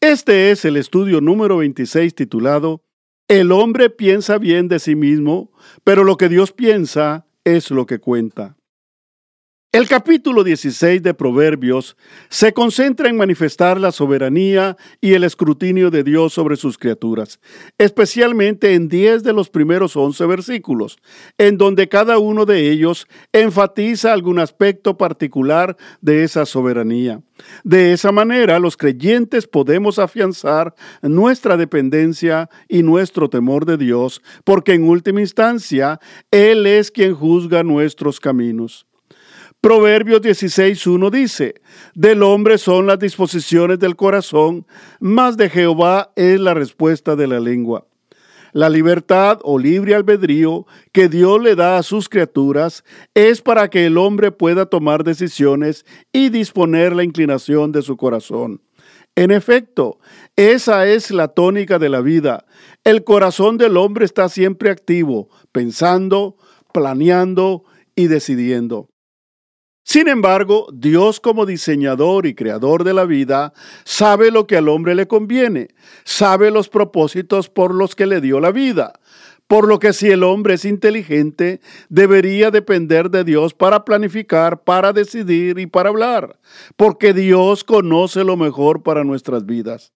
Este es el estudio número 26 titulado El hombre piensa bien de sí mismo, pero lo que Dios piensa es lo que cuenta. El capítulo 16 de Proverbios se concentra en manifestar la soberanía y el escrutinio de Dios sobre sus criaturas, especialmente en 10 de los primeros 11 versículos, en donde cada uno de ellos enfatiza algún aspecto particular de esa soberanía. De esa manera, los creyentes podemos afianzar nuestra dependencia y nuestro temor de Dios, porque en última instancia, Él es quien juzga nuestros caminos. Proverbios 16.1 dice, del hombre son las disposiciones del corazón, más de Jehová es la respuesta de la lengua. La libertad o libre albedrío que Dios le da a sus criaturas es para que el hombre pueda tomar decisiones y disponer la inclinación de su corazón. En efecto, esa es la tónica de la vida. El corazón del hombre está siempre activo, pensando, planeando y decidiendo. Sin embargo, Dios como diseñador y creador de la vida sabe lo que al hombre le conviene, sabe los propósitos por los que le dio la vida. Por lo que si el hombre es inteligente, debería depender de Dios para planificar, para decidir y para hablar, porque Dios conoce lo mejor para nuestras vidas.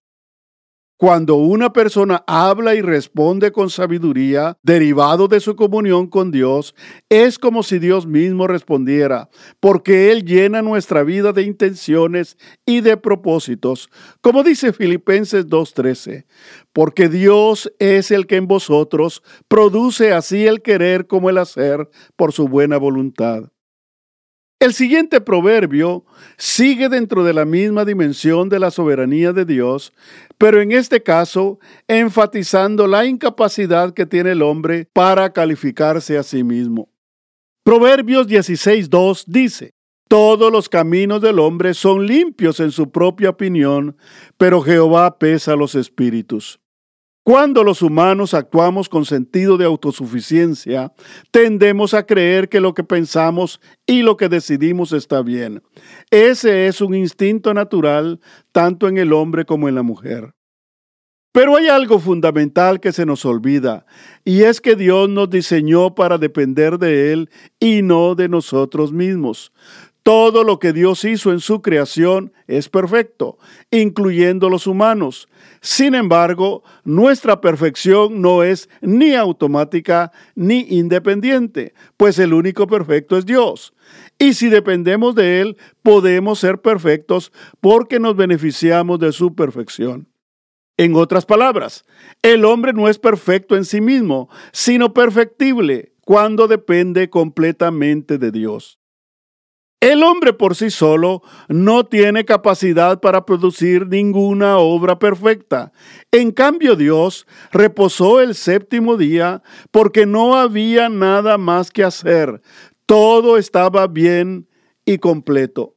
Cuando una persona habla y responde con sabiduría, derivado de su comunión con Dios, es como si Dios mismo respondiera, porque Él llena nuestra vida de intenciones y de propósitos, como dice Filipenses 2.13, porque Dios es el que en vosotros produce así el querer como el hacer por su buena voluntad. El siguiente proverbio sigue dentro de la misma dimensión de la soberanía de Dios, pero en este caso enfatizando la incapacidad que tiene el hombre para calificarse a sí mismo. Proverbios 16.2 dice, Todos los caminos del hombre son limpios en su propia opinión, pero Jehová pesa los espíritus. Cuando los humanos actuamos con sentido de autosuficiencia, tendemos a creer que lo que pensamos y lo que decidimos está bien. Ese es un instinto natural tanto en el hombre como en la mujer. Pero hay algo fundamental que se nos olvida, y es que Dios nos diseñó para depender de Él y no de nosotros mismos. Todo lo que Dios hizo en su creación es perfecto, incluyendo los humanos. Sin embargo, nuestra perfección no es ni automática ni independiente, pues el único perfecto es Dios. Y si dependemos de Él, podemos ser perfectos porque nos beneficiamos de su perfección. En otras palabras, el hombre no es perfecto en sí mismo, sino perfectible cuando depende completamente de Dios. El hombre por sí solo no tiene capacidad para producir ninguna obra perfecta. En cambio Dios reposó el séptimo día porque no había nada más que hacer. Todo estaba bien y completo.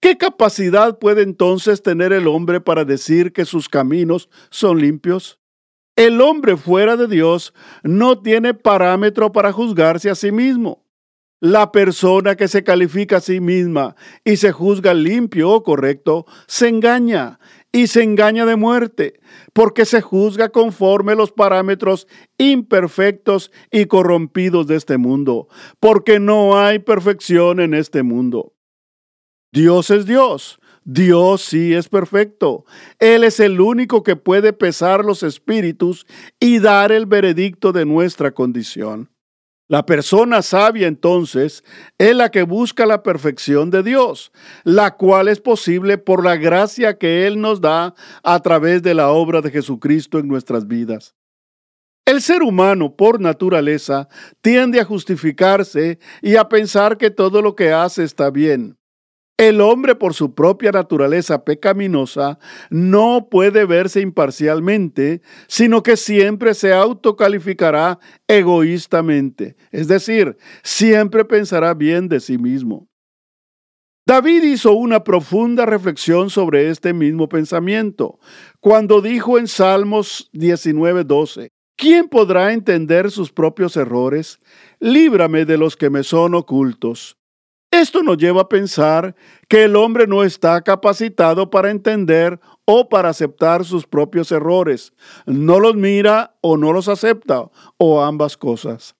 ¿Qué capacidad puede entonces tener el hombre para decir que sus caminos son limpios? El hombre fuera de Dios no tiene parámetro para juzgarse a sí mismo. La persona que se califica a sí misma y se juzga limpio o correcto, se engaña y se engaña de muerte, porque se juzga conforme los parámetros imperfectos y corrompidos de este mundo, porque no hay perfección en este mundo. Dios es Dios, Dios sí es perfecto. Él es el único que puede pesar los espíritus y dar el veredicto de nuestra condición. La persona sabia entonces es la que busca la perfección de Dios, la cual es posible por la gracia que Él nos da a través de la obra de Jesucristo en nuestras vidas. El ser humano, por naturaleza, tiende a justificarse y a pensar que todo lo que hace está bien. El hombre por su propia naturaleza pecaminosa no puede verse imparcialmente, sino que siempre se autocalificará egoístamente, es decir, siempre pensará bien de sí mismo. David hizo una profunda reflexión sobre este mismo pensamiento cuando dijo en Salmos 19:12, ¿quién podrá entender sus propios errores? Líbrame de los que me son ocultos. Esto nos lleva a pensar que el hombre no está capacitado para entender o para aceptar sus propios errores. No los mira o no los acepta, o ambas cosas.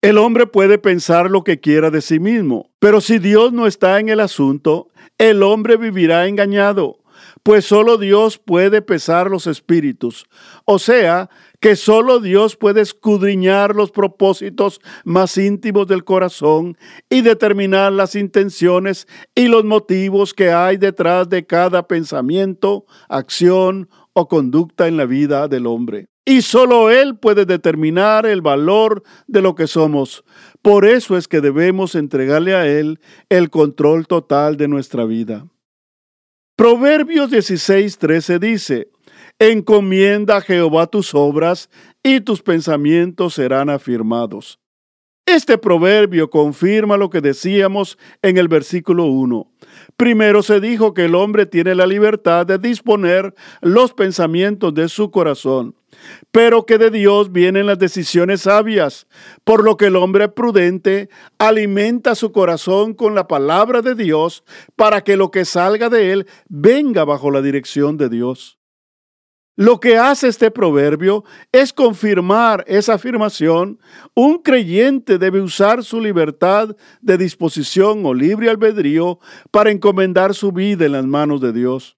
El hombre puede pensar lo que quiera de sí mismo, pero si Dios no está en el asunto, el hombre vivirá engañado, pues solo Dios puede pesar los espíritus, o sea, que solo Dios puede escudriñar los propósitos más íntimos del corazón y determinar las intenciones y los motivos que hay detrás de cada pensamiento, acción o conducta en la vida del hombre. Y solo Él puede determinar el valor de lo que somos. Por eso es que debemos entregarle a Él el control total de nuestra vida. Proverbios 16:13 dice, Encomienda a Jehová tus obras y tus pensamientos serán afirmados. Este proverbio confirma lo que decíamos en el versículo 1. Primero se dijo que el hombre tiene la libertad de disponer los pensamientos de su corazón, pero que de Dios vienen las decisiones sabias, por lo que el hombre prudente alimenta su corazón con la palabra de Dios para que lo que salga de él venga bajo la dirección de Dios. Lo que hace este proverbio es confirmar esa afirmación. Un creyente debe usar su libertad de disposición o libre albedrío para encomendar su vida en las manos de Dios.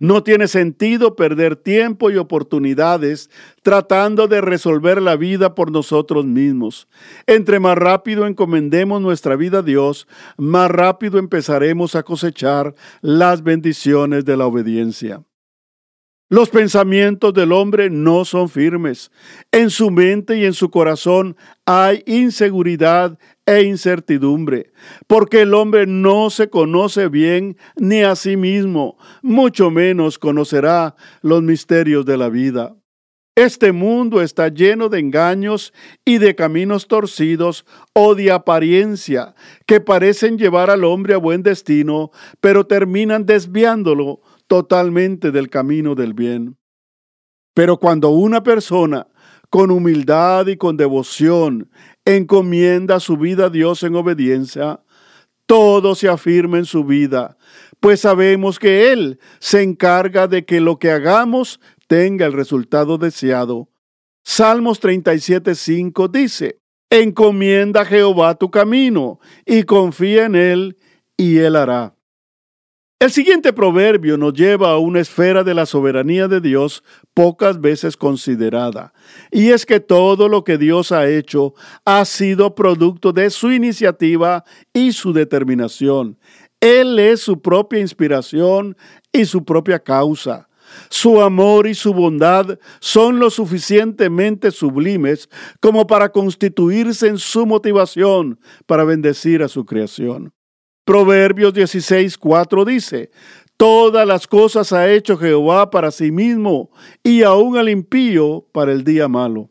No tiene sentido perder tiempo y oportunidades tratando de resolver la vida por nosotros mismos. Entre más rápido encomendemos nuestra vida a Dios, más rápido empezaremos a cosechar las bendiciones de la obediencia. Los pensamientos del hombre no son firmes. En su mente y en su corazón hay inseguridad e incertidumbre, porque el hombre no se conoce bien ni a sí mismo, mucho menos conocerá los misterios de la vida. Este mundo está lleno de engaños y de caminos torcidos o de apariencia que parecen llevar al hombre a buen destino, pero terminan desviándolo totalmente del camino del bien. Pero cuando una persona con humildad y con devoción encomienda su vida a Dios en obediencia, todo se afirma en su vida, pues sabemos que Él se encarga de que lo que hagamos tenga el resultado deseado. Salmos 37.5 dice, Encomienda a Jehová tu camino y confía en Él y Él hará. El siguiente proverbio nos lleva a una esfera de la soberanía de Dios pocas veces considerada, y es que todo lo que Dios ha hecho ha sido producto de su iniciativa y su determinación. Él es su propia inspiración y su propia causa. Su amor y su bondad son lo suficientemente sublimes como para constituirse en su motivación para bendecir a su creación. Proverbios 16, 4 dice, Todas las cosas ha hecho Jehová para sí mismo y aún al impío para el día malo.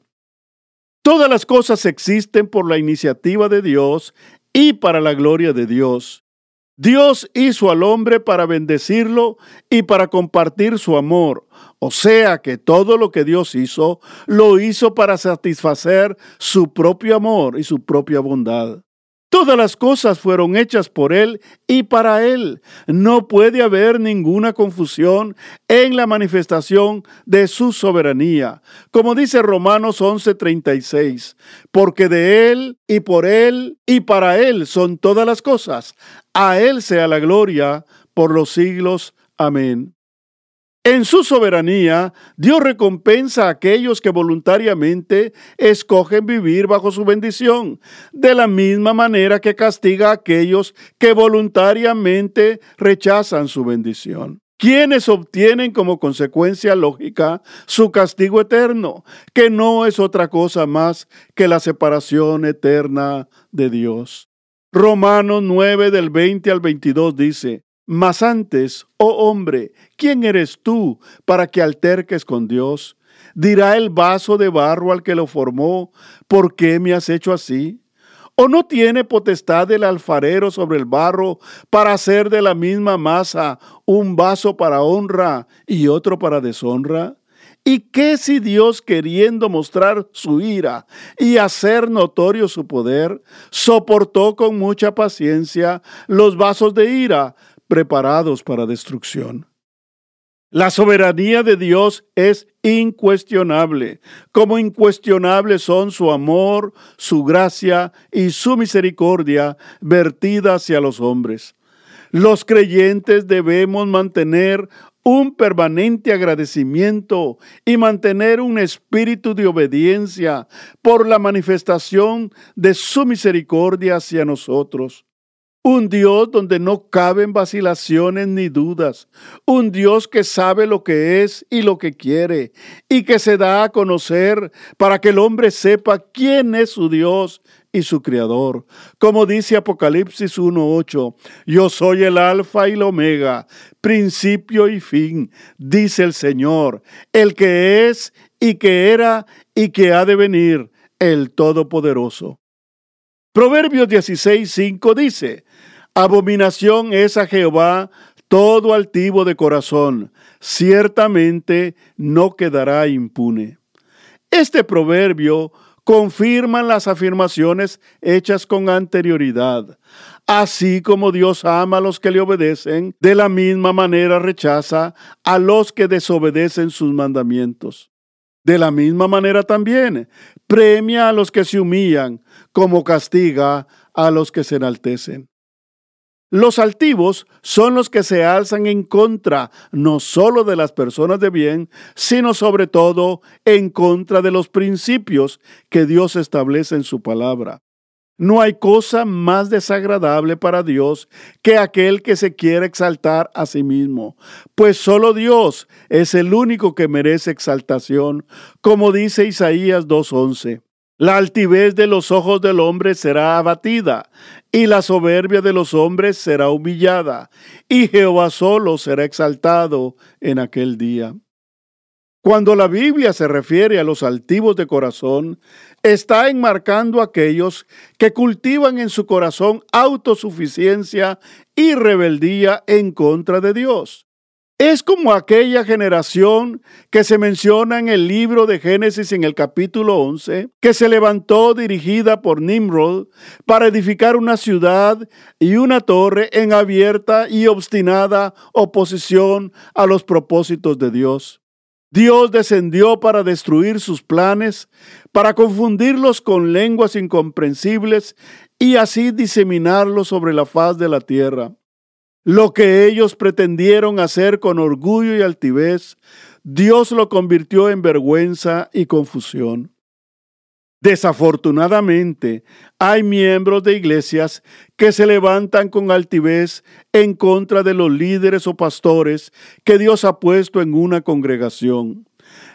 Todas las cosas existen por la iniciativa de Dios y para la gloria de Dios. Dios hizo al hombre para bendecirlo y para compartir su amor. O sea que todo lo que Dios hizo, lo hizo para satisfacer su propio amor y su propia bondad. Todas las cosas fueron hechas por Él y para Él. No puede haber ninguna confusión en la manifestación de su soberanía. Como dice Romanos 11:36, porque de Él y por Él y para Él son todas las cosas. A Él sea la gloria por los siglos. Amén. En su soberanía, Dios recompensa a aquellos que voluntariamente escogen vivir bajo su bendición, de la misma manera que castiga a aquellos que voluntariamente rechazan su bendición quienes obtienen como consecuencia lógica su castigo eterno, que no es otra cosa más que la separación eterna de Dios. Romanos 9 del 20 al 22 dice, Mas antes, oh hombre, ¿quién eres tú para que alterques con Dios? Dirá el vaso de barro al que lo formó, ¿por qué me has hecho así? ¿O no tiene potestad el alfarero sobre el barro para hacer de la misma masa un vaso para honra y otro para deshonra? ¿Y qué si Dios, queriendo mostrar su ira y hacer notorio su poder, soportó con mucha paciencia los vasos de ira preparados para destrucción? La soberanía de Dios es incuestionable, como incuestionables son su amor, su gracia y su misericordia vertida hacia los hombres. Los creyentes debemos mantener un permanente agradecimiento y mantener un espíritu de obediencia por la manifestación de su misericordia hacia nosotros. Un Dios donde no caben vacilaciones ni dudas. Un Dios que sabe lo que es y lo que quiere y que se da a conocer para que el hombre sepa quién es su Dios y su Creador. Como dice Apocalipsis 1.8, yo soy el alfa y el omega, principio y fin, dice el Señor, el que es y que era y que ha de venir, el Todopoderoso. Proverbios 16.5 dice, Abominación es a Jehová todo altivo de corazón, ciertamente no quedará impune. Este proverbio confirma las afirmaciones hechas con anterioridad. Así como Dios ama a los que le obedecen, de la misma manera rechaza a los que desobedecen sus mandamientos. De la misma manera también premia a los que se humillan, como castiga a los que se enaltecen. Los altivos son los que se alzan en contra no solo de las personas de bien, sino sobre todo en contra de los principios que Dios establece en su palabra. No hay cosa más desagradable para Dios que aquel que se quiere exaltar a sí mismo, pues solo Dios es el único que merece exaltación, como dice Isaías 2.11. La altivez de los ojos del hombre será abatida, y la soberbia de los hombres será humillada, y Jehová solo será exaltado en aquel día. Cuando la Biblia se refiere a los altivos de corazón, está enmarcando a aquellos que cultivan en su corazón autosuficiencia y rebeldía en contra de Dios. Es como aquella generación que se menciona en el libro de Génesis en el capítulo 11, que se levantó dirigida por Nimrod para edificar una ciudad y una torre en abierta y obstinada oposición a los propósitos de Dios. Dios descendió para destruir sus planes, para confundirlos con lenguas incomprensibles y así diseminarlos sobre la faz de la tierra. Lo que ellos pretendieron hacer con orgullo y altivez, Dios lo convirtió en vergüenza y confusión. Desafortunadamente, hay miembros de iglesias que se levantan con altivez en contra de los líderes o pastores que Dios ha puesto en una congregación.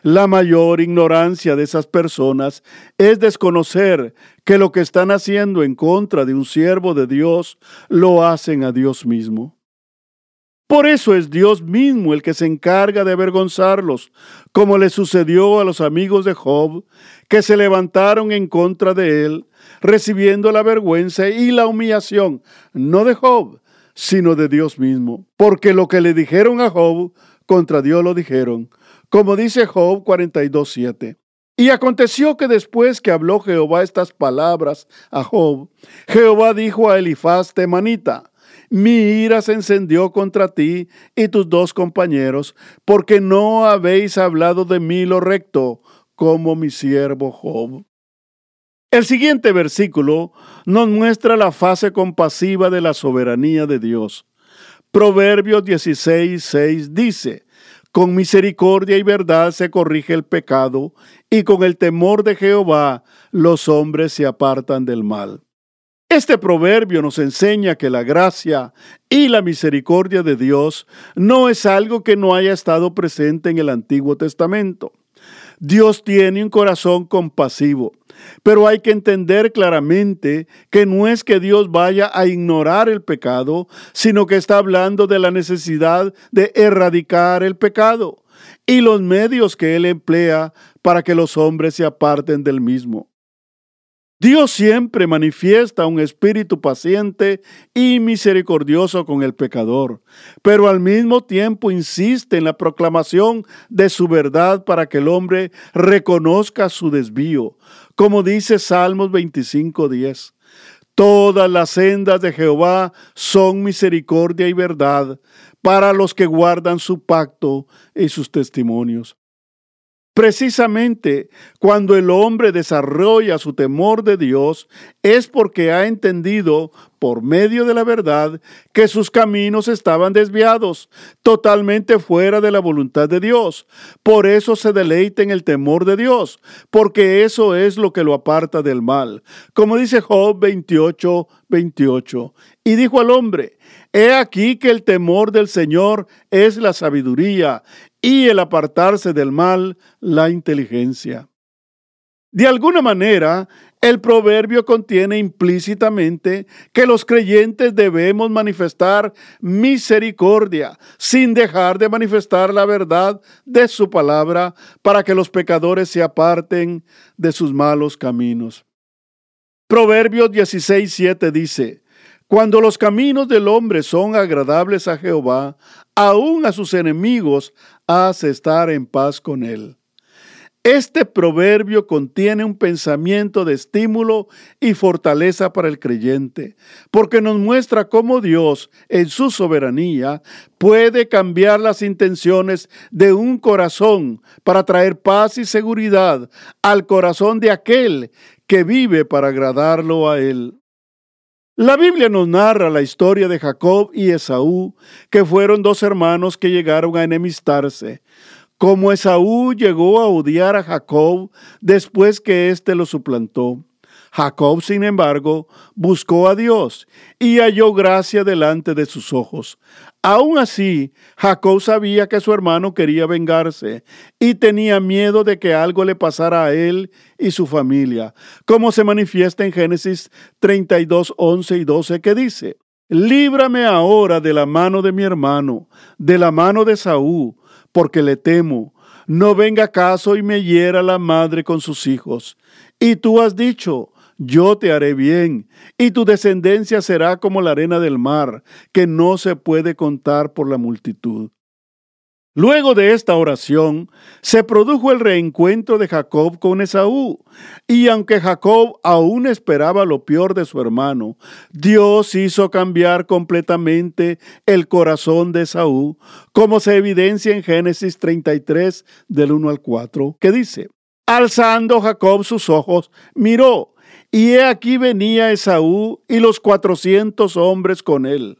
La mayor ignorancia de esas personas es desconocer que lo que están haciendo en contra de un siervo de Dios lo hacen a Dios mismo. Por eso es Dios mismo el que se encarga de avergonzarlos, como le sucedió a los amigos de Job, que se levantaron en contra de él, recibiendo la vergüenza y la humillación, no de Job, sino de Dios mismo. Porque lo que le dijeron a Job, contra Dios lo dijeron, como dice Job 42.7. Y aconteció que después que habló Jehová estas palabras a Job, Jehová dijo a Elifaz temanita, mi ira se encendió contra ti y tus dos compañeros, porque no habéis hablado de mí lo recto, como mi siervo Job. El siguiente versículo nos muestra la fase compasiva de la soberanía de Dios. Proverbios 16, 6 dice, Con misericordia y verdad se corrige el pecado, y con el temor de Jehová los hombres se apartan del mal. Este proverbio nos enseña que la gracia y la misericordia de Dios no es algo que no haya estado presente en el Antiguo Testamento. Dios tiene un corazón compasivo. Pero hay que entender claramente que no es que Dios vaya a ignorar el pecado, sino que está hablando de la necesidad de erradicar el pecado y los medios que Él emplea para que los hombres se aparten del mismo. Dios siempre manifiesta un espíritu paciente y misericordioso con el pecador, pero al mismo tiempo insiste en la proclamación de su verdad para que el hombre reconozca su desvío, como dice Salmos 25:10. Todas las sendas de Jehová son misericordia y verdad para los que guardan su pacto y sus testimonios. Precisamente cuando el hombre desarrolla su temor de Dios es porque ha entendido por medio de la verdad que sus caminos estaban desviados, totalmente fuera de la voluntad de Dios. Por eso se deleita en el temor de Dios, porque eso es lo que lo aparta del mal. Como dice Job 28, 28. Y dijo al hombre, He aquí que el temor del Señor es la sabiduría y el apartarse del mal, la inteligencia. De alguna manera, el proverbio contiene implícitamente que los creyentes debemos manifestar misericordia sin dejar de manifestar la verdad de su palabra para que los pecadores se aparten de sus malos caminos. Proverbios 16:7 dice, Cuando los caminos del hombre son agradables a Jehová, aún a sus enemigos hace estar en paz con él. Este proverbio contiene un pensamiento de estímulo y fortaleza para el creyente, porque nos muestra cómo Dios, en su soberanía, puede cambiar las intenciones de un corazón para traer paz y seguridad al corazón de aquel que vive para agradarlo a Él. La Biblia nos narra la historia de Jacob y Esaú, que fueron dos hermanos que llegaron a enemistarse. Como Esaú llegó a odiar a Jacob después que éste lo suplantó. Jacob, sin embargo, buscó a Dios y halló gracia delante de sus ojos. Aún así, Jacob sabía que su hermano quería vengarse y tenía miedo de que algo le pasara a él y su familia, como se manifiesta en Génesis 32, 11 y 12, que dice, Líbrame ahora de la mano de mi hermano, de la mano de Saúl, porque le temo. No venga caso y me hiera la madre con sus hijos. Y tú has dicho, yo te haré bien, y tu descendencia será como la arena del mar, que no se puede contar por la multitud. Luego de esta oración, se produjo el reencuentro de Jacob con Esaú, y aunque Jacob aún esperaba lo peor de su hermano, Dios hizo cambiar completamente el corazón de Esaú, como se evidencia en Génesis 33 del 1 al 4, que dice, Alzando Jacob sus ojos, miró, y he aquí venía Esaú y los cuatrocientos hombres con él.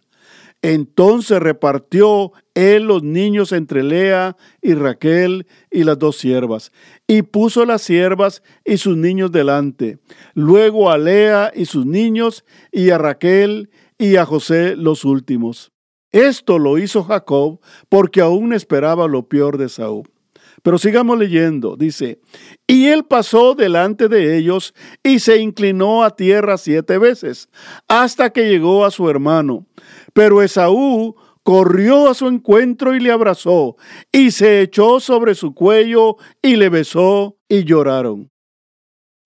Entonces repartió él los niños entre Lea y Raquel y las dos siervas, y puso las siervas y sus niños delante, luego a Lea y sus niños, y a Raquel y a José los últimos. Esto lo hizo Jacob porque aún esperaba lo peor de Saúl. Pero sigamos leyendo, dice, y él pasó delante de ellos y se inclinó a tierra siete veces, hasta que llegó a su hermano. Pero Esaú corrió a su encuentro y le abrazó, y se echó sobre su cuello y le besó, y lloraron.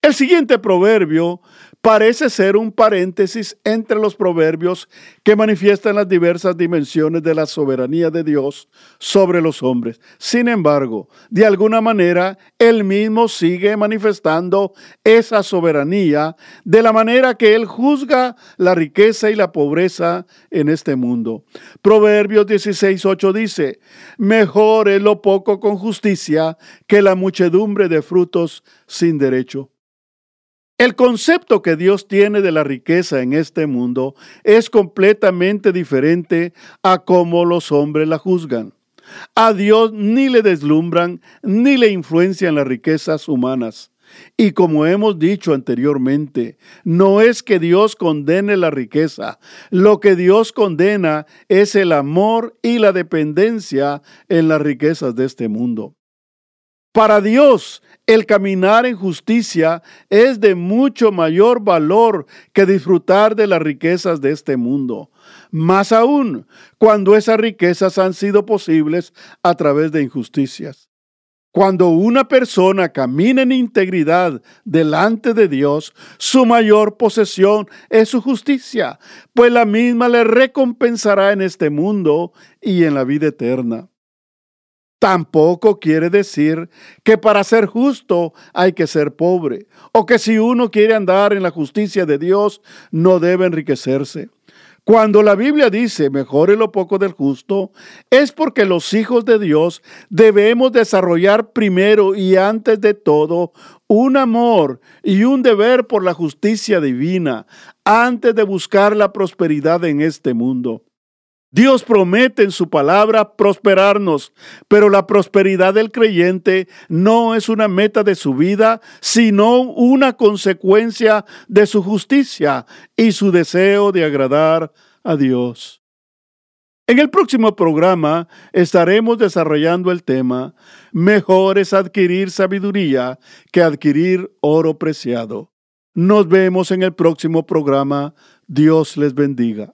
El siguiente proverbio parece ser un paréntesis entre los proverbios que manifiestan las diversas dimensiones de la soberanía de Dios sobre los hombres. Sin embargo, de alguna manera, él mismo sigue manifestando esa soberanía de la manera que él juzga la riqueza y la pobreza en este mundo. Proverbios 16.8 dice, mejor es lo poco con justicia que la muchedumbre de frutos sin derecho. El concepto que Dios tiene de la riqueza en este mundo es completamente diferente a cómo los hombres la juzgan. A Dios ni le deslumbran ni le influencian las riquezas humanas. Y como hemos dicho anteriormente, no es que Dios condene la riqueza, lo que Dios condena es el amor y la dependencia en las riquezas de este mundo. Para Dios, el caminar en justicia es de mucho mayor valor que disfrutar de las riquezas de este mundo. Más aún, cuando esas riquezas han sido posibles a través de injusticias. Cuando una persona camina en integridad delante de Dios, su mayor posesión es su justicia, pues la misma le recompensará en este mundo y en la vida eterna. Tampoco quiere decir que para ser justo hay que ser pobre, o que si uno quiere andar en la justicia de Dios no debe enriquecerse. Cuando la Biblia dice mejore lo poco del justo, es porque los hijos de Dios debemos desarrollar primero y antes de todo un amor y un deber por la justicia divina antes de buscar la prosperidad en este mundo. Dios promete en su palabra prosperarnos, pero la prosperidad del creyente no es una meta de su vida, sino una consecuencia de su justicia y su deseo de agradar a Dios. En el próximo programa estaremos desarrollando el tema Mejor es adquirir sabiduría que adquirir oro preciado. Nos vemos en el próximo programa. Dios les bendiga.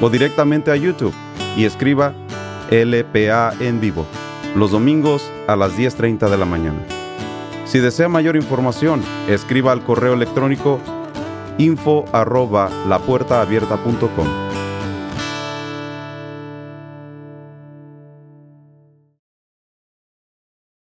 o directamente a YouTube y escriba LPA en vivo los domingos a las 10.30 de la mañana. Si desea mayor información, escriba al correo electrónico info